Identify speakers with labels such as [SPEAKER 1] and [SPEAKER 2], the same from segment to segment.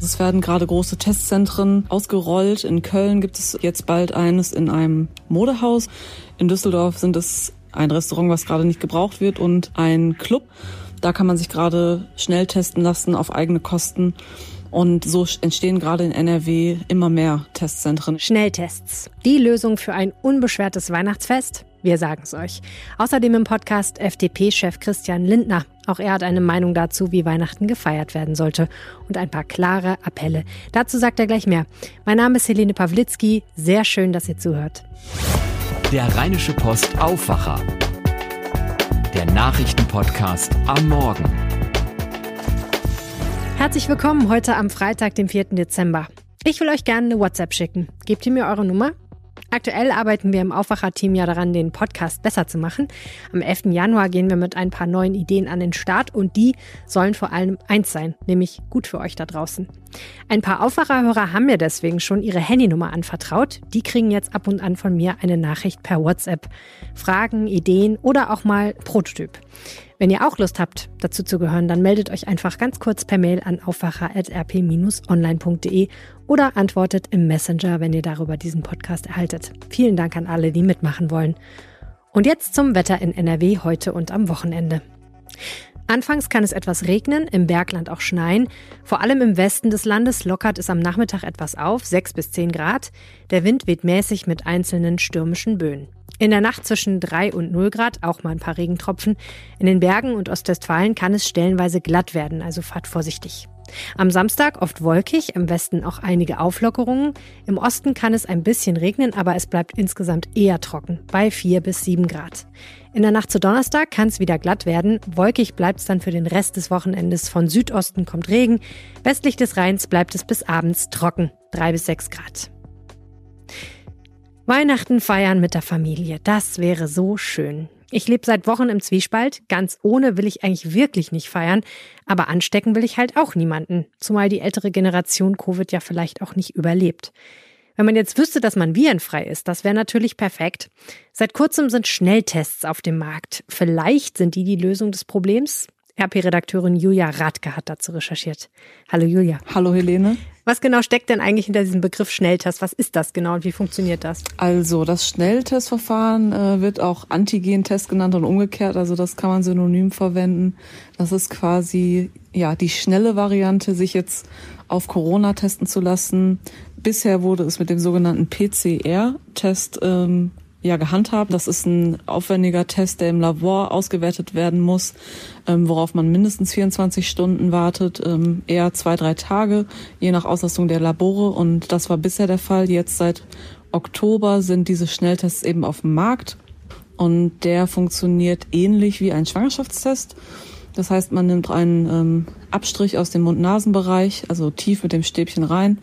[SPEAKER 1] Es werden gerade große Testzentren ausgerollt. In Köln gibt es jetzt bald eines in einem Modehaus. In Düsseldorf sind es ein Restaurant, was gerade nicht gebraucht wird und ein Club. Da kann man sich gerade schnell testen lassen auf eigene Kosten. Und so entstehen gerade in NRW immer mehr Testzentren.
[SPEAKER 2] Schnelltests. Die Lösung für ein unbeschwertes Weihnachtsfest? Wir sagen es euch. Außerdem im Podcast FDP-Chef Christian Lindner. Auch er hat eine Meinung dazu, wie Weihnachten gefeiert werden sollte. Und ein paar klare Appelle. Dazu sagt er gleich mehr. Mein Name ist Helene Pawlitzki. Sehr schön, dass ihr zuhört.
[SPEAKER 3] Der Rheinische Post Aufwacher. Der Nachrichtenpodcast am Morgen.
[SPEAKER 2] Herzlich willkommen heute am Freitag, dem 4. Dezember. Ich will euch gerne eine WhatsApp schicken. Gebt ihr mir eure Nummer? Aktuell arbeiten wir im Aufwacher-Team ja daran, den Podcast besser zu machen. Am 11. Januar gehen wir mit ein paar neuen Ideen an den Start und die sollen vor allem eins sein, nämlich gut für euch da draußen. Ein paar Aufwacherhörer haben mir deswegen schon ihre Handynummer anvertraut. Die kriegen jetzt ab und an von mir eine Nachricht per WhatsApp. Fragen, Ideen oder auch mal Prototyp. Wenn ihr auch Lust habt, dazu zu gehören, dann meldet euch einfach ganz kurz per Mail an aufwacher.rp-online.de oder antwortet im Messenger, wenn ihr darüber diesen Podcast erhaltet. Vielen Dank an alle, die mitmachen wollen. Und jetzt zum Wetter in NRW heute und am Wochenende. Anfangs kann es etwas regnen, im Bergland auch schneien. Vor allem im Westen des Landes lockert es am Nachmittag etwas auf, 6 bis 10 Grad. Der Wind weht mäßig mit einzelnen stürmischen Böen. In der Nacht zwischen 3 und 0 Grad auch mal ein paar Regentropfen. In den Bergen und Ostwestfalen kann es stellenweise glatt werden, also fahrt vorsichtig. Am Samstag oft wolkig, im Westen auch einige Auflockerungen. Im Osten kann es ein bisschen regnen, aber es bleibt insgesamt eher trocken, bei 4 bis 7 Grad. In der Nacht zu Donnerstag kann es wieder glatt werden. Wolkig bleibt es dann für den Rest des Wochenendes. Von Südosten kommt Regen. Westlich des Rheins bleibt es bis abends trocken, 3 bis 6 Grad. Weihnachten feiern mit der Familie, das wäre so schön. Ich lebe seit Wochen im Zwiespalt. Ganz ohne will ich eigentlich wirklich nicht feiern, aber anstecken will ich halt auch niemanden, zumal die ältere Generation Covid ja vielleicht auch nicht überlebt. Wenn man jetzt wüsste, dass man virenfrei ist, das wäre natürlich perfekt. Seit kurzem sind Schnelltests auf dem Markt. Vielleicht sind die die Lösung des Problems. RP-Redakteurin Julia Radke hat dazu recherchiert. Hallo Julia.
[SPEAKER 1] Hallo Helene.
[SPEAKER 2] Was genau steckt denn eigentlich hinter diesem Begriff Schnelltest? Was ist das genau und wie funktioniert das?
[SPEAKER 1] Also das Schnelltestverfahren äh, wird auch Antigentest genannt und umgekehrt. Also das kann man synonym verwenden. Das ist quasi ja die schnelle Variante, sich jetzt auf Corona testen zu lassen. Bisher wurde es mit dem sogenannten PCR-Test ähm, ja gehandhabt. Das ist ein aufwendiger Test, der im Labor ausgewertet werden muss, ähm, worauf man mindestens 24 Stunden wartet, ähm, eher zwei, drei Tage, je nach Auslastung der Labore. Und das war bisher der Fall. Jetzt seit Oktober sind diese Schnelltests eben auf dem Markt. Und der funktioniert ähnlich wie ein Schwangerschaftstest. Das heißt, man nimmt einen ähm, Abstrich aus dem Mund-Nasen-Bereich, also tief mit dem Stäbchen rein,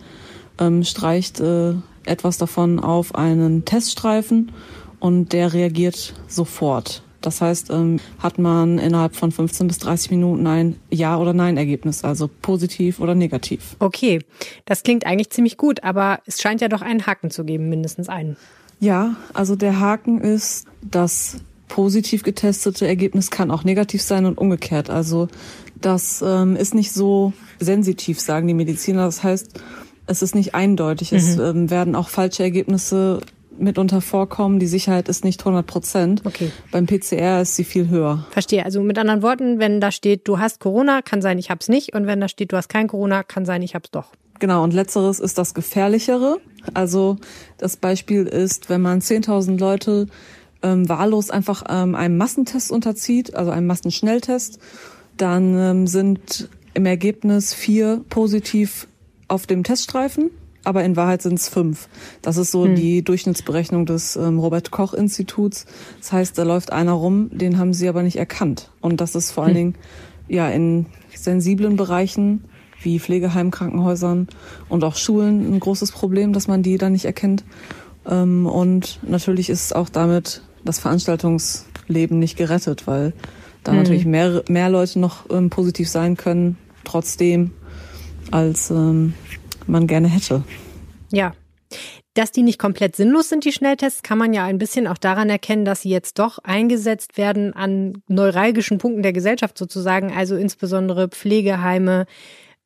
[SPEAKER 1] ähm, streicht äh, etwas davon auf einen Teststreifen und der reagiert sofort. Das heißt, ähm, hat man innerhalb von 15 bis 30 Minuten ein Ja- oder Nein-Ergebnis, also positiv oder negativ.
[SPEAKER 2] Okay, das klingt eigentlich ziemlich gut, aber es scheint ja doch einen Haken zu geben, mindestens einen.
[SPEAKER 1] Ja, also der Haken ist, das positiv getestete Ergebnis kann auch negativ sein und umgekehrt. Also das ähm, ist nicht so sensitiv, sagen die Mediziner. Das heißt, es ist nicht eindeutig. Mhm. Es ähm, werden auch falsche Ergebnisse mitunter vorkommen. Die Sicherheit ist nicht 100 Prozent.
[SPEAKER 2] Okay.
[SPEAKER 1] Beim PCR ist sie viel höher.
[SPEAKER 2] Verstehe. Also mit anderen Worten, wenn da steht, du hast Corona, kann sein, ich hab's nicht. Und wenn da steht, du hast kein Corona, kann sein, ich hab's doch.
[SPEAKER 1] Genau. Und letzteres ist das Gefährlichere. Also das Beispiel ist, wenn man 10.000 Leute ähm, wahllos einfach ähm, einem Massentest unterzieht, also einem Massenschnelltest, dann ähm, sind im Ergebnis vier positiv auf dem Teststreifen, aber in Wahrheit sind es fünf. Das ist so hm. die Durchschnittsberechnung des ähm, Robert Koch Instituts. Das heißt, da läuft einer rum, den haben sie aber nicht erkannt. Und das ist vor allen hm. Dingen ja in sensiblen Bereichen wie Pflegeheimen, Krankenhäusern und auch Schulen ein großes Problem, dass man die da nicht erkennt. Ähm, und natürlich ist auch damit das Veranstaltungsleben nicht gerettet, weil da hm. natürlich mehr, mehr Leute noch ähm, positiv sein können, trotzdem als ähm, man gerne hätte.
[SPEAKER 2] Ja. Dass die nicht komplett sinnlos sind, die Schnelltests, kann man ja ein bisschen auch daran erkennen, dass sie jetzt doch eingesetzt werden an neuralgischen Punkten der Gesellschaft sozusagen, also insbesondere Pflegeheime,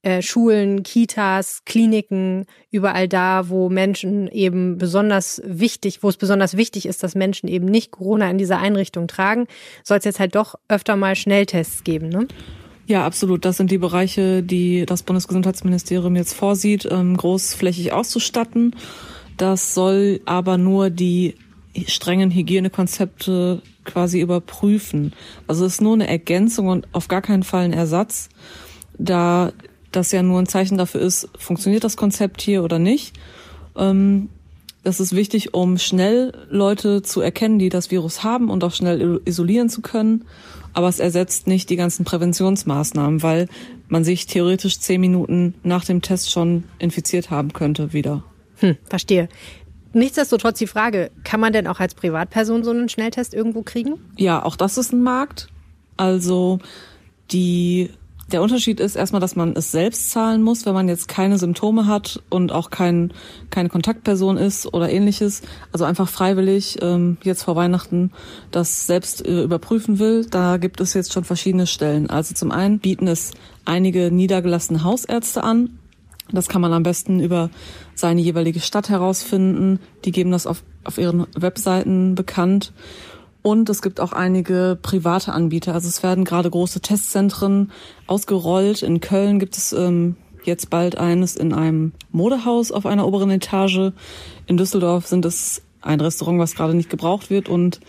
[SPEAKER 2] äh, Schulen, Kitas, Kliniken, überall da, wo Menschen eben besonders wichtig, wo es besonders wichtig ist, dass Menschen eben nicht Corona in dieser Einrichtung tragen, soll es jetzt halt doch öfter mal Schnelltests geben, ne?
[SPEAKER 1] Ja, absolut. Das sind die Bereiche, die das Bundesgesundheitsministerium jetzt vorsieht, ähm, großflächig auszustatten. Das soll aber nur die strengen Hygienekonzepte quasi überprüfen. Also es ist nur eine Ergänzung und auf gar keinen Fall ein Ersatz, da das ja nur ein Zeichen dafür ist, funktioniert das Konzept hier oder nicht. Ähm, das ist wichtig, um schnell Leute zu erkennen, die das Virus haben und auch schnell isolieren zu können. Aber es ersetzt nicht die ganzen Präventionsmaßnahmen, weil man sich theoretisch zehn Minuten nach dem Test schon infiziert haben könnte wieder.
[SPEAKER 2] Hm, verstehe. Nichtsdestotrotz die Frage, kann man denn auch als Privatperson so einen Schnelltest irgendwo kriegen?
[SPEAKER 1] Ja, auch das ist ein Markt. Also die der Unterschied ist erstmal, dass man es selbst zahlen muss, wenn man jetzt keine Symptome hat und auch kein, keine Kontaktperson ist oder ähnliches. Also einfach freiwillig ähm, jetzt vor Weihnachten das selbst äh, überprüfen will. Da gibt es jetzt schon verschiedene Stellen. Also zum einen bieten es einige niedergelassene Hausärzte an. Das kann man am besten über seine jeweilige Stadt herausfinden. Die geben das auf, auf ihren Webseiten bekannt. Und es gibt auch einige private Anbieter. Also es werden gerade große Testzentren ausgerollt. In Köln gibt es ähm, jetzt bald eines in einem Modehaus auf einer oberen Etage. In Düsseldorf sind es ein Restaurant, was gerade nicht gebraucht wird und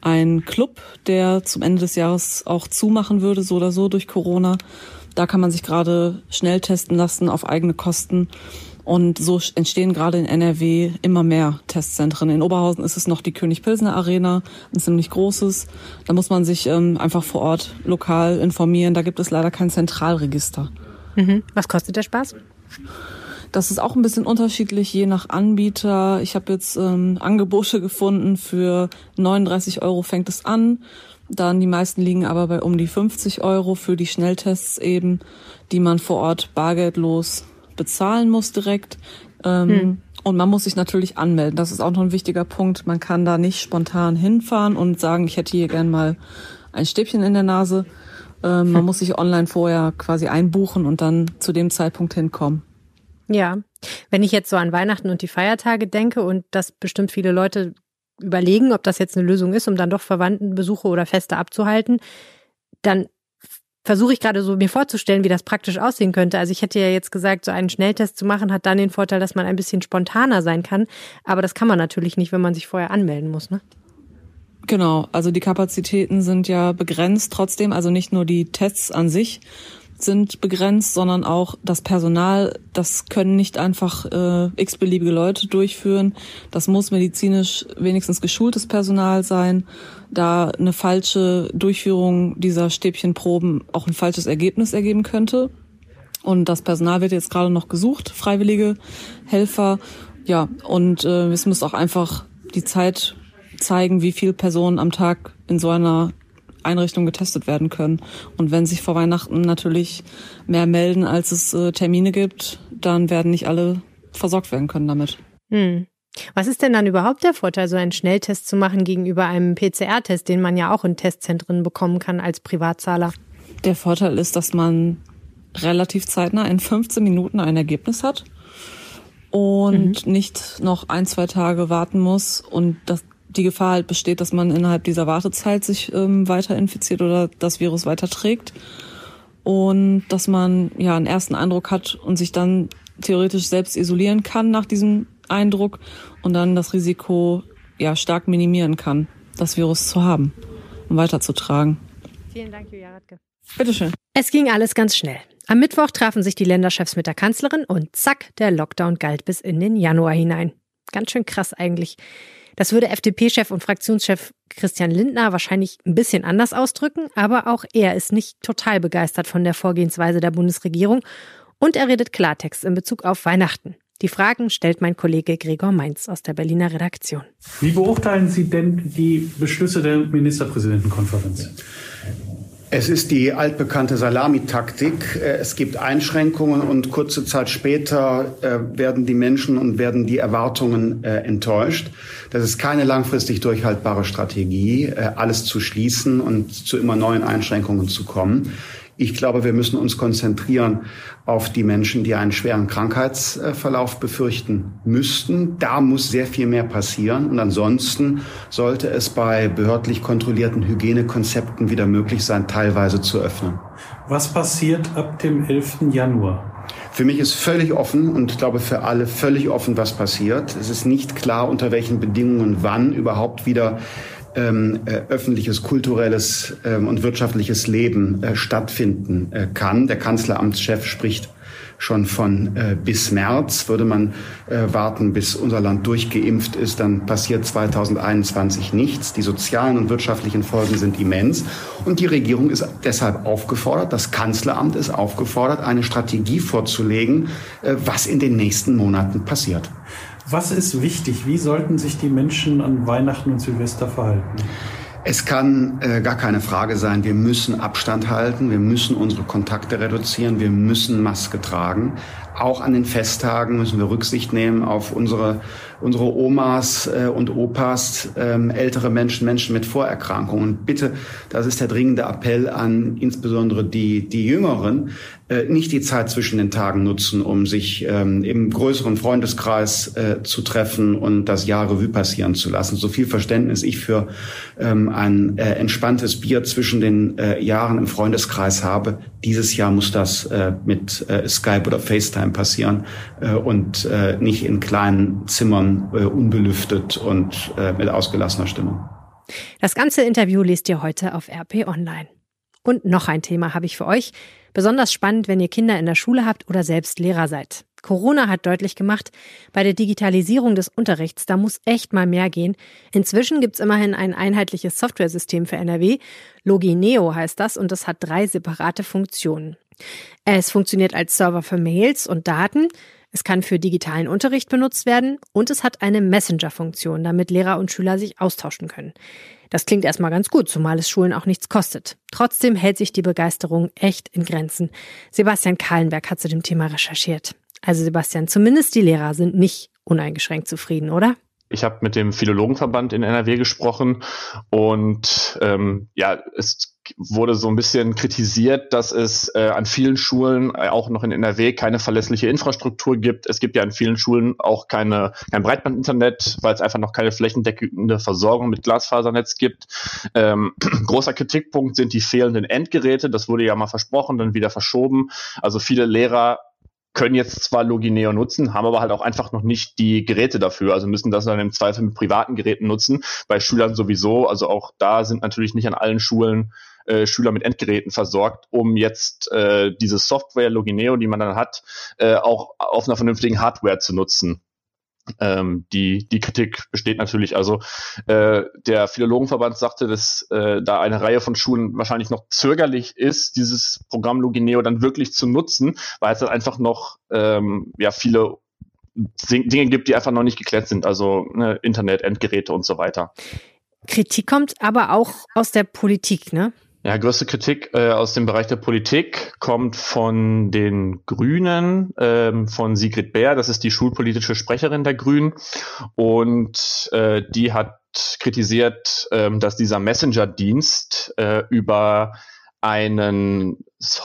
[SPEAKER 1] ein Club, der zum Ende des Jahres auch zumachen würde, so oder so durch Corona. Da kann man sich gerade schnell testen lassen auf eigene Kosten. Und so entstehen gerade in NRW immer mehr Testzentren. In Oberhausen ist es noch die König-Pilsner Arena, ein ziemlich großes. Da muss man sich ähm, einfach vor Ort lokal informieren. Da gibt es leider kein Zentralregister.
[SPEAKER 2] Mhm. Was kostet der Spaß?
[SPEAKER 1] Das ist auch ein bisschen unterschiedlich, je nach Anbieter. Ich habe jetzt ähm, Angebote gefunden für 39 Euro fängt es an. Dann die meisten liegen aber bei um die 50 Euro für die Schnelltests eben, die man vor Ort bargeldlos bezahlen muss direkt. Ähm, hm. Und man muss sich natürlich anmelden. Das ist auch noch ein wichtiger Punkt. Man kann da nicht spontan hinfahren und sagen, ich hätte hier gern mal ein Stäbchen in der Nase. Ähm, man muss sich online vorher quasi einbuchen und dann zu dem Zeitpunkt hinkommen.
[SPEAKER 2] Ja, wenn ich jetzt so an Weihnachten und die Feiertage denke und dass bestimmt viele Leute überlegen, ob das jetzt eine Lösung ist, um dann doch Verwandtenbesuche oder Feste abzuhalten, dann versuche ich gerade so mir vorzustellen, wie das praktisch aussehen könnte. Also ich hätte ja jetzt gesagt, so einen Schnelltest zu machen, hat dann den Vorteil, dass man ein bisschen spontaner sein kann. Aber das kann man natürlich nicht, wenn man sich vorher anmelden muss, ne?
[SPEAKER 1] Genau, also die Kapazitäten sind ja begrenzt trotzdem, also nicht nur die Tests an sich, sind begrenzt, sondern auch das Personal. Das können nicht einfach äh, x-beliebige Leute durchführen. Das muss medizinisch wenigstens geschultes Personal sein, da eine falsche Durchführung dieser Stäbchenproben auch ein falsches Ergebnis ergeben könnte. Und das Personal wird jetzt gerade noch gesucht, freiwillige Helfer. Ja, und äh, es muss auch einfach die Zeit zeigen, wie viele Personen am Tag in so einer Einrichtungen getestet werden können. Und wenn sich vor Weihnachten natürlich mehr melden, als es äh, Termine gibt, dann werden nicht alle versorgt werden können damit.
[SPEAKER 2] Hm. Was ist denn dann überhaupt der Vorteil, so einen Schnelltest zu machen gegenüber einem PCR-Test, den man ja auch in Testzentren bekommen kann als Privatzahler?
[SPEAKER 1] Der Vorteil ist, dass man relativ zeitnah in 15 Minuten ein Ergebnis hat und mhm. nicht noch ein, zwei Tage warten muss und das, die Gefahr halt besteht, dass man innerhalb dieser Wartezeit sich ähm, weiter infiziert oder das Virus weiterträgt. Und dass man ja einen ersten Eindruck hat und sich dann theoretisch selbst isolieren kann nach diesem Eindruck und dann das Risiko ja stark minimieren kann, das Virus zu haben und weiterzutragen.
[SPEAKER 2] Vielen Dank, Julia Radke.
[SPEAKER 1] Bitteschön.
[SPEAKER 2] Es ging alles ganz schnell. Am Mittwoch trafen sich die Länderchefs mit der Kanzlerin und zack, der Lockdown galt bis in den Januar hinein. Ganz schön krass eigentlich. Das würde FDP-Chef und Fraktionschef Christian Lindner wahrscheinlich ein bisschen anders ausdrücken, aber auch er ist nicht total begeistert von der Vorgehensweise der Bundesregierung und er redet Klartext in Bezug auf Weihnachten. Die Fragen stellt mein Kollege Gregor Mainz aus der Berliner Redaktion.
[SPEAKER 4] Wie beurteilen Sie denn die Beschlüsse der Ministerpräsidentenkonferenz?
[SPEAKER 5] Es ist die altbekannte Salamitaktik. Äh, es gibt Einschränkungen und kurze Zeit später äh, werden die Menschen und werden die Erwartungen äh, enttäuscht. Das ist keine langfristig durchhaltbare Strategie, alles zu schließen und zu immer neuen Einschränkungen zu kommen. Ich glaube, wir müssen uns konzentrieren auf die Menschen, die einen schweren Krankheitsverlauf befürchten müssten. Da muss sehr viel mehr passieren. Und ansonsten sollte es bei behördlich kontrollierten Hygienekonzepten wieder möglich sein, teilweise zu öffnen.
[SPEAKER 4] Was passiert ab dem 11. Januar?
[SPEAKER 5] Für mich ist völlig offen und ich glaube für alle völlig offen, was passiert. Es ist nicht klar, unter welchen Bedingungen wann überhaupt wieder ähm, äh, öffentliches, kulturelles ähm, und wirtschaftliches Leben äh, stattfinden äh, kann. Der Kanzleramtschef spricht schon von äh, bis März. Würde man äh, warten, bis unser Land durchgeimpft ist, dann passiert 2021 nichts. Die sozialen und wirtschaftlichen Folgen sind immens. Und die Regierung ist deshalb aufgefordert, das Kanzleramt ist aufgefordert, eine Strategie vorzulegen, äh, was in den nächsten Monaten passiert.
[SPEAKER 4] Was ist wichtig? Wie sollten sich die Menschen an Weihnachten und Silvester verhalten?
[SPEAKER 5] Es kann äh, gar keine Frage sein, wir müssen Abstand halten, wir müssen unsere Kontakte reduzieren, wir müssen Maske tragen. Auch an den Festtagen müssen wir Rücksicht nehmen auf unsere, unsere Omas äh, und Opas, ähm, ältere Menschen, Menschen mit Vorerkrankungen. Bitte, das ist der dringende Appell an insbesondere die, die Jüngeren, äh, nicht die Zeit zwischen den Tagen nutzen, um sich ähm, im größeren Freundeskreis äh, zu treffen und das Jahr Revue passieren zu lassen. So viel Verständnis ich für ähm, ein entspanntes Bier zwischen den Jahren im Freundeskreis habe. Dieses Jahr muss das mit Skype oder FaceTime passieren äh, und äh, nicht in kleinen Zimmern äh, unbelüftet und mit ausgelassener Stimmung.
[SPEAKER 2] Das ganze Interview lest ihr heute auf RP Online. Und noch ein Thema habe ich für euch. Besonders spannend, wenn ihr Kinder in der Schule habt oder selbst Lehrer seid. Corona hat deutlich gemacht, bei der Digitalisierung des Unterrichts, da muss echt mal mehr gehen. Inzwischen gibt's immerhin ein einheitliches Softwaresystem für NRW. Logineo heißt das und das hat drei separate Funktionen. Es funktioniert als Server für Mails und Daten. Es kann für digitalen Unterricht benutzt werden und es hat eine Messenger-Funktion, damit Lehrer und Schüler sich austauschen können. Das klingt erstmal ganz gut, zumal es Schulen auch nichts kostet. Trotzdem hält sich die Begeisterung echt in Grenzen. Sebastian Kahlenberg hat zu dem Thema recherchiert. Also Sebastian, zumindest die Lehrer sind nicht uneingeschränkt zufrieden, oder?
[SPEAKER 6] Ich habe mit dem Philologenverband in NRW gesprochen und ähm, ja, es wurde so ein bisschen kritisiert, dass es äh, an vielen Schulen, äh, auch noch in NRW, keine verlässliche Infrastruktur gibt. Es gibt ja an vielen Schulen auch keine, kein Breitbandinternet, weil es einfach noch keine flächendeckende Versorgung mit Glasfasernetz gibt. Ähm, großer Kritikpunkt sind die fehlenden Endgeräte. Das wurde ja mal versprochen, dann wieder verschoben. Also viele Lehrer können jetzt zwar Logineo nutzen, haben aber halt auch einfach noch nicht die Geräte dafür, also müssen das dann im Zweifel mit privaten Geräten nutzen, bei Schülern sowieso, also auch da sind natürlich nicht an allen Schulen äh, Schüler mit Endgeräten versorgt, um jetzt äh, diese Software Logineo, die man dann hat, äh, auch auf einer vernünftigen Hardware zu nutzen. Ähm, die, die Kritik besteht natürlich. Also äh, der Philologenverband sagte, dass äh, da eine Reihe von Schulen wahrscheinlich noch zögerlich ist, dieses Programm Logineo dann wirklich zu nutzen, weil es dann einfach noch ähm, ja viele Dinge gibt, die einfach noch nicht geklärt sind, also ne, Internet, Endgeräte und so weiter.
[SPEAKER 2] Kritik kommt aber auch aus der Politik, ne?
[SPEAKER 6] Ja, größte Kritik äh, aus dem Bereich der Politik kommt von den Grünen, ähm, von Sigrid Bär, das ist die schulpolitische Sprecherin der Grünen. Und äh, die hat kritisiert, ähm, dass dieser Messenger-Dienst äh, über einen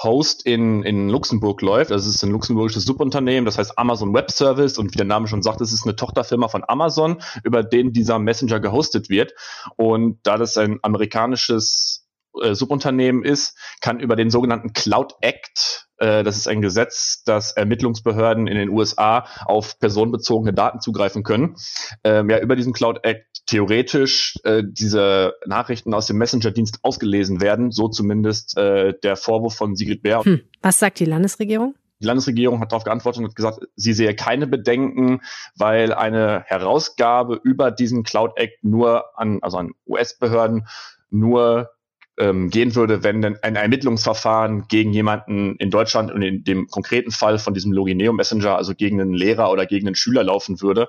[SPEAKER 6] Host in, in Luxemburg läuft. Das ist ein luxemburgisches Subunternehmen, das heißt Amazon Web Service und wie der Name schon sagt, es ist eine Tochterfirma von Amazon, über den dieser Messenger gehostet wird. Und da das ein amerikanisches äh, Subunternehmen ist, kann über den sogenannten Cloud Act, äh, das ist ein Gesetz, das Ermittlungsbehörden in den USA auf personenbezogene Daten zugreifen können, ähm, ja über diesen Cloud Act theoretisch äh, diese Nachrichten aus dem Messenger-Dienst ausgelesen werden, so zumindest äh, der Vorwurf von Sigrid Bär. Hm.
[SPEAKER 2] Was sagt die Landesregierung?
[SPEAKER 6] Die Landesregierung hat darauf geantwortet und gesagt, sie sehe keine Bedenken, weil eine Herausgabe über diesen Cloud Act nur an, also an US-Behörden nur ähm, gehen würde, wenn denn ein Ermittlungsverfahren gegen jemanden in Deutschland und in dem konkreten Fall von diesem Logineo Messenger, also gegen einen Lehrer oder gegen einen Schüler laufen würde.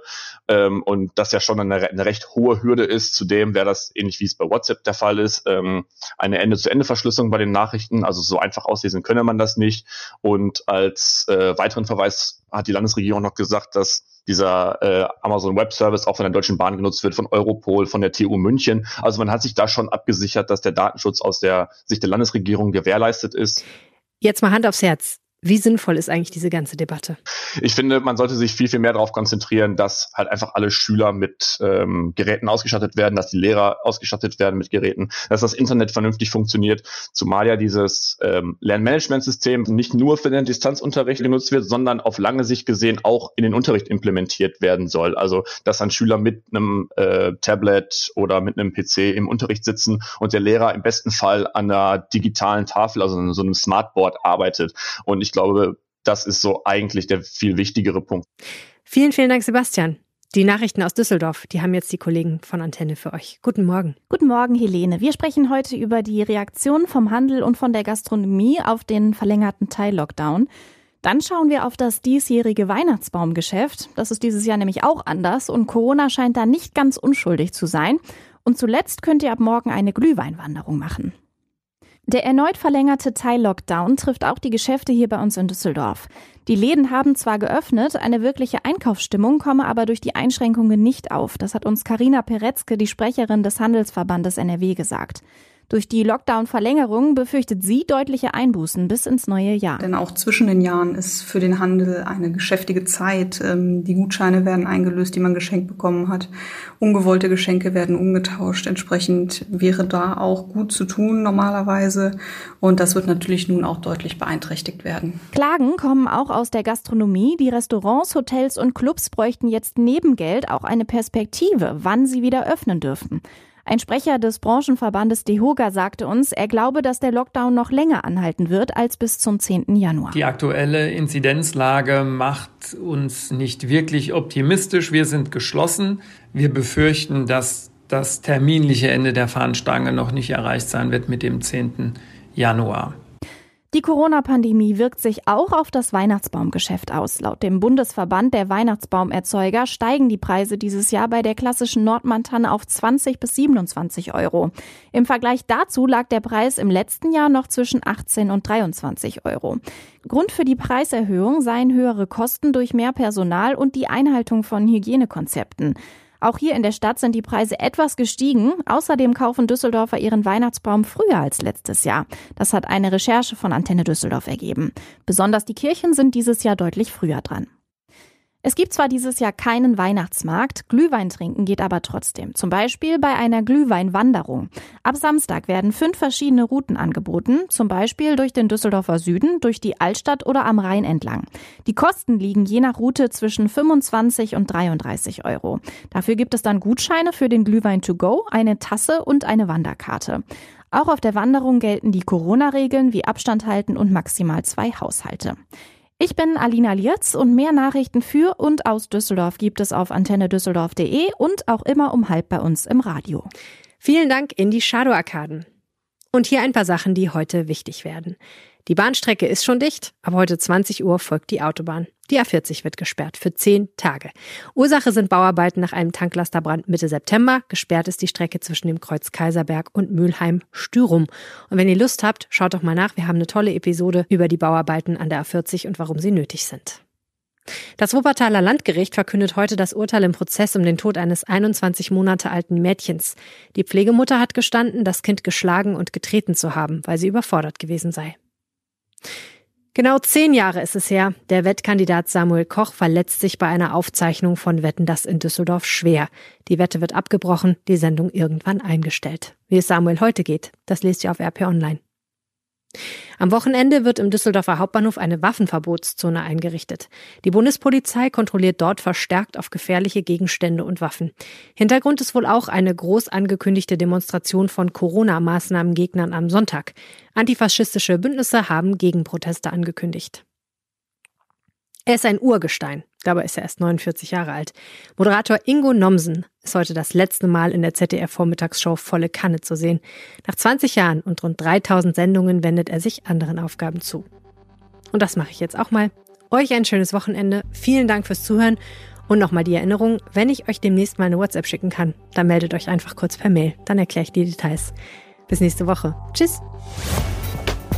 [SPEAKER 6] Ähm, und das ja schon eine, eine recht hohe Hürde ist. Zudem wäre das, ähnlich wie es bei WhatsApp der Fall ist, ähm, eine Ende-zu-Ende-Verschlüsselung bei den Nachrichten. Also so einfach auslesen könne man das nicht. Und als äh, weiteren Verweis hat die Landesregierung noch gesagt, dass dieser äh, Amazon Web Service auch von der Deutschen Bahn genutzt wird, von Europol, von der TU München. Also man hat sich da schon abgesichert, dass der Datenschutz aus der Sicht der Landesregierung gewährleistet ist.
[SPEAKER 2] Jetzt mal Hand aufs Herz. Wie sinnvoll ist eigentlich diese ganze Debatte?
[SPEAKER 6] Ich finde, man sollte sich viel, viel mehr darauf konzentrieren, dass halt einfach alle Schüler mit ähm, Geräten ausgestattet werden, dass die Lehrer ausgestattet werden mit Geräten, dass das Internet vernünftig funktioniert, zumal ja dieses ähm, Lernmanagementsystem nicht nur für den Distanzunterricht genutzt wird, sondern auf lange Sicht gesehen auch in den Unterricht implementiert werden soll. Also, dass dann Schüler mit einem äh, Tablet oder mit einem PC im Unterricht sitzen und der Lehrer im besten Fall an einer digitalen Tafel, also so einem Smartboard arbeitet. Und ich glaube, das ist so eigentlich der viel wichtigere Punkt.
[SPEAKER 2] Vielen, vielen Dank, Sebastian. Die Nachrichten aus Düsseldorf, die haben jetzt die Kollegen von Antenne für euch. Guten Morgen.
[SPEAKER 7] Guten Morgen, Helene. Wir sprechen heute über die Reaktion vom Handel und von der Gastronomie auf den verlängerten Teil-Lockdown. Dann schauen wir auf das diesjährige Weihnachtsbaumgeschäft. Das ist dieses Jahr nämlich auch anders und Corona scheint da nicht ganz unschuldig zu sein. Und zuletzt könnt ihr ab morgen eine Glühweinwanderung machen. Der erneut verlängerte Teil-Lockdown trifft auch die Geschäfte hier bei uns in Düsseldorf. Die Läden haben zwar geöffnet, eine wirkliche Einkaufsstimmung komme aber durch die Einschränkungen nicht auf. Das hat uns Karina Peretzke, die Sprecherin des Handelsverbandes NRW, gesagt. Durch die Lockdown-Verlängerung befürchtet sie deutliche Einbußen bis ins neue Jahr.
[SPEAKER 8] Denn auch zwischen den Jahren ist für den Handel eine geschäftige Zeit. Ähm, die Gutscheine werden eingelöst, die man geschenkt bekommen hat. Ungewollte Geschenke werden umgetauscht. Entsprechend wäre da auch gut zu tun normalerweise. Und das wird natürlich nun auch deutlich beeinträchtigt werden.
[SPEAKER 7] Klagen kommen auch aus der Gastronomie. Die Restaurants, Hotels und Clubs bräuchten jetzt neben Geld auch eine Perspektive, wann sie wieder öffnen dürfen. Ein Sprecher des Branchenverbandes DEHOGA sagte uns, er glaube, dass der Lockdown noch länger anhalten wird als bis zum 10. Januar.
[SPEAKER 9] Die aktuelle Inzidenzlage macht uns nicht wirklich optimistisch. Wir sind geschlossen. Wir befürchten, dass das terminliche Ende der Fahnenstange noch nicht erreicht sein wird mit dem 10. Januar.
[SPEAKER 7] Die Corona-Pandemie wirkt sich auch auf das Weihnachtsbaumgeschäft aus. Laut dem Bundesverband der Weihnachtsbaumerzeuger steigen die Preise dieses Jahr bei der klassischen Nordmantanne auf 20 bis 27 Euro. Im Vergleich dazu lag der Preis im letzten Jahr noch zwischen 18 und 23 Euro. Grund für die Preiserhöhung seien höhere Kosten durch mehr Personal und die Einhaltung von Hygienekonzepten. Auch hier in der Stadt sind die Preise etwas gestiegen. Außerdem kaufen Düsseldorfer ihren Weihnachtsbaum früher als letztes Jahr. Das hat eine Recherche von Antenne Düsseldorf ergeben. Besonders die Kirchen sind dieses Jahr deutlich früher dran. Es gibt zwar dieses Jahr keinen Weihnachtsmarkt, Glühwein trinken geht aber trotzdem. Zum Beispiel bei einer Glühweinwanderung. Ab Samstag werden fünf verschiedene Routen angeboten, zum Beispiel durch den Düsseldorfer Süden, durch die Altstadt oder am Rhein entlang. Die Kosten liegen je nach Route zwischen 25 und 33 Euro. Dafür gibt es dann Gutscheine für den Glühwein to go, eine Tasse und eine Wanderkarte. Auch auf der Wanderung gelten die Corona-Regeln wie Abstand halten und maximal zwei Haushalte. Ich bin Alina Lietz und mehr Nachrichten für und aus Düsseldorf gibt es auf antennedüsseldorf.de und auch immer um halb bei uns im Radio.
[SPEAKER 2] Vielen Dank in die Shadow Arkaden. Und hier ein paar Sachen, die heute wichtig werden. Die Bahnstrecke ist schon dicht, aber heute 20 Uhr folgt die Autobahn. Die A40 wird gesperrt für zehn Tage. Ursache sind Bauarbeiten nach einem Tanklasterbrand Mitte September. Gesperrt ist die Strecke zwischen dem Kreuz Kaiserberg und Mülheim-Stürum. Und wenn ihr Lust habt, schaut doch mal nach. Wir haben eine tolle Episode über die Bauarbeiten an der A40 und warum sie nötig sind. Das Wuppertaler Landgericht verkündet heute das Urteil im Prozess um den Tod eines 21 Monate alten Mädchens. Die Pflegemutter hat gestanden, das Kind geschlagen und getreten zu haben, weil sie überfordert gewesen sei. Genau zehn Jahre ist es her. Der Wettkandidat Samuel Koch verletzt sich bei einer Aufzeichnung von Wetten das in Düsseldorf schwer. Die Wette wird abgebrochen, die Sendung irgendwann eingestellt. Wie es Samuel heute geht, das lest ihr auf RP Online. Am Wochenende wird im Düsseldorfer Hauptbahnhof eine Waffenverbotszone eingerichtet. Die Bundespolizei kontrolliert dort verstärkt auf gefährliche Gegenstände und Waffen. Hintergrund ist wohl auch eine groß angekündigte Demonstration von Corona-Maßnahmengegnern am Sonntag. Antifaschistische Bündnisse haben Gegenproteste angekündigt. Er ist ein Urgestein. Dabei ist er erst 49 Jahre alt. Moderator Ingo Nomsen ist heute das letzte Mal in der ZDF-Vormittagsshow Volle Kanne zu sehen. Nach 20 Jahren und rund 3000 Sendungen wendet er sich anderen Aufgaben zu. Und das mache ich jetzt auch mal. Euch ein schönes Wochenende. Vielen Dank fürs Zuhören. Und nochmal die Erinnerung, wenn ich euch demnächst mal eine WhatsApp schicken kann, dann meldet euch einfach kurz per Mail. Dann erkläre ich die Details. Bis nächste Woche. Tschüss.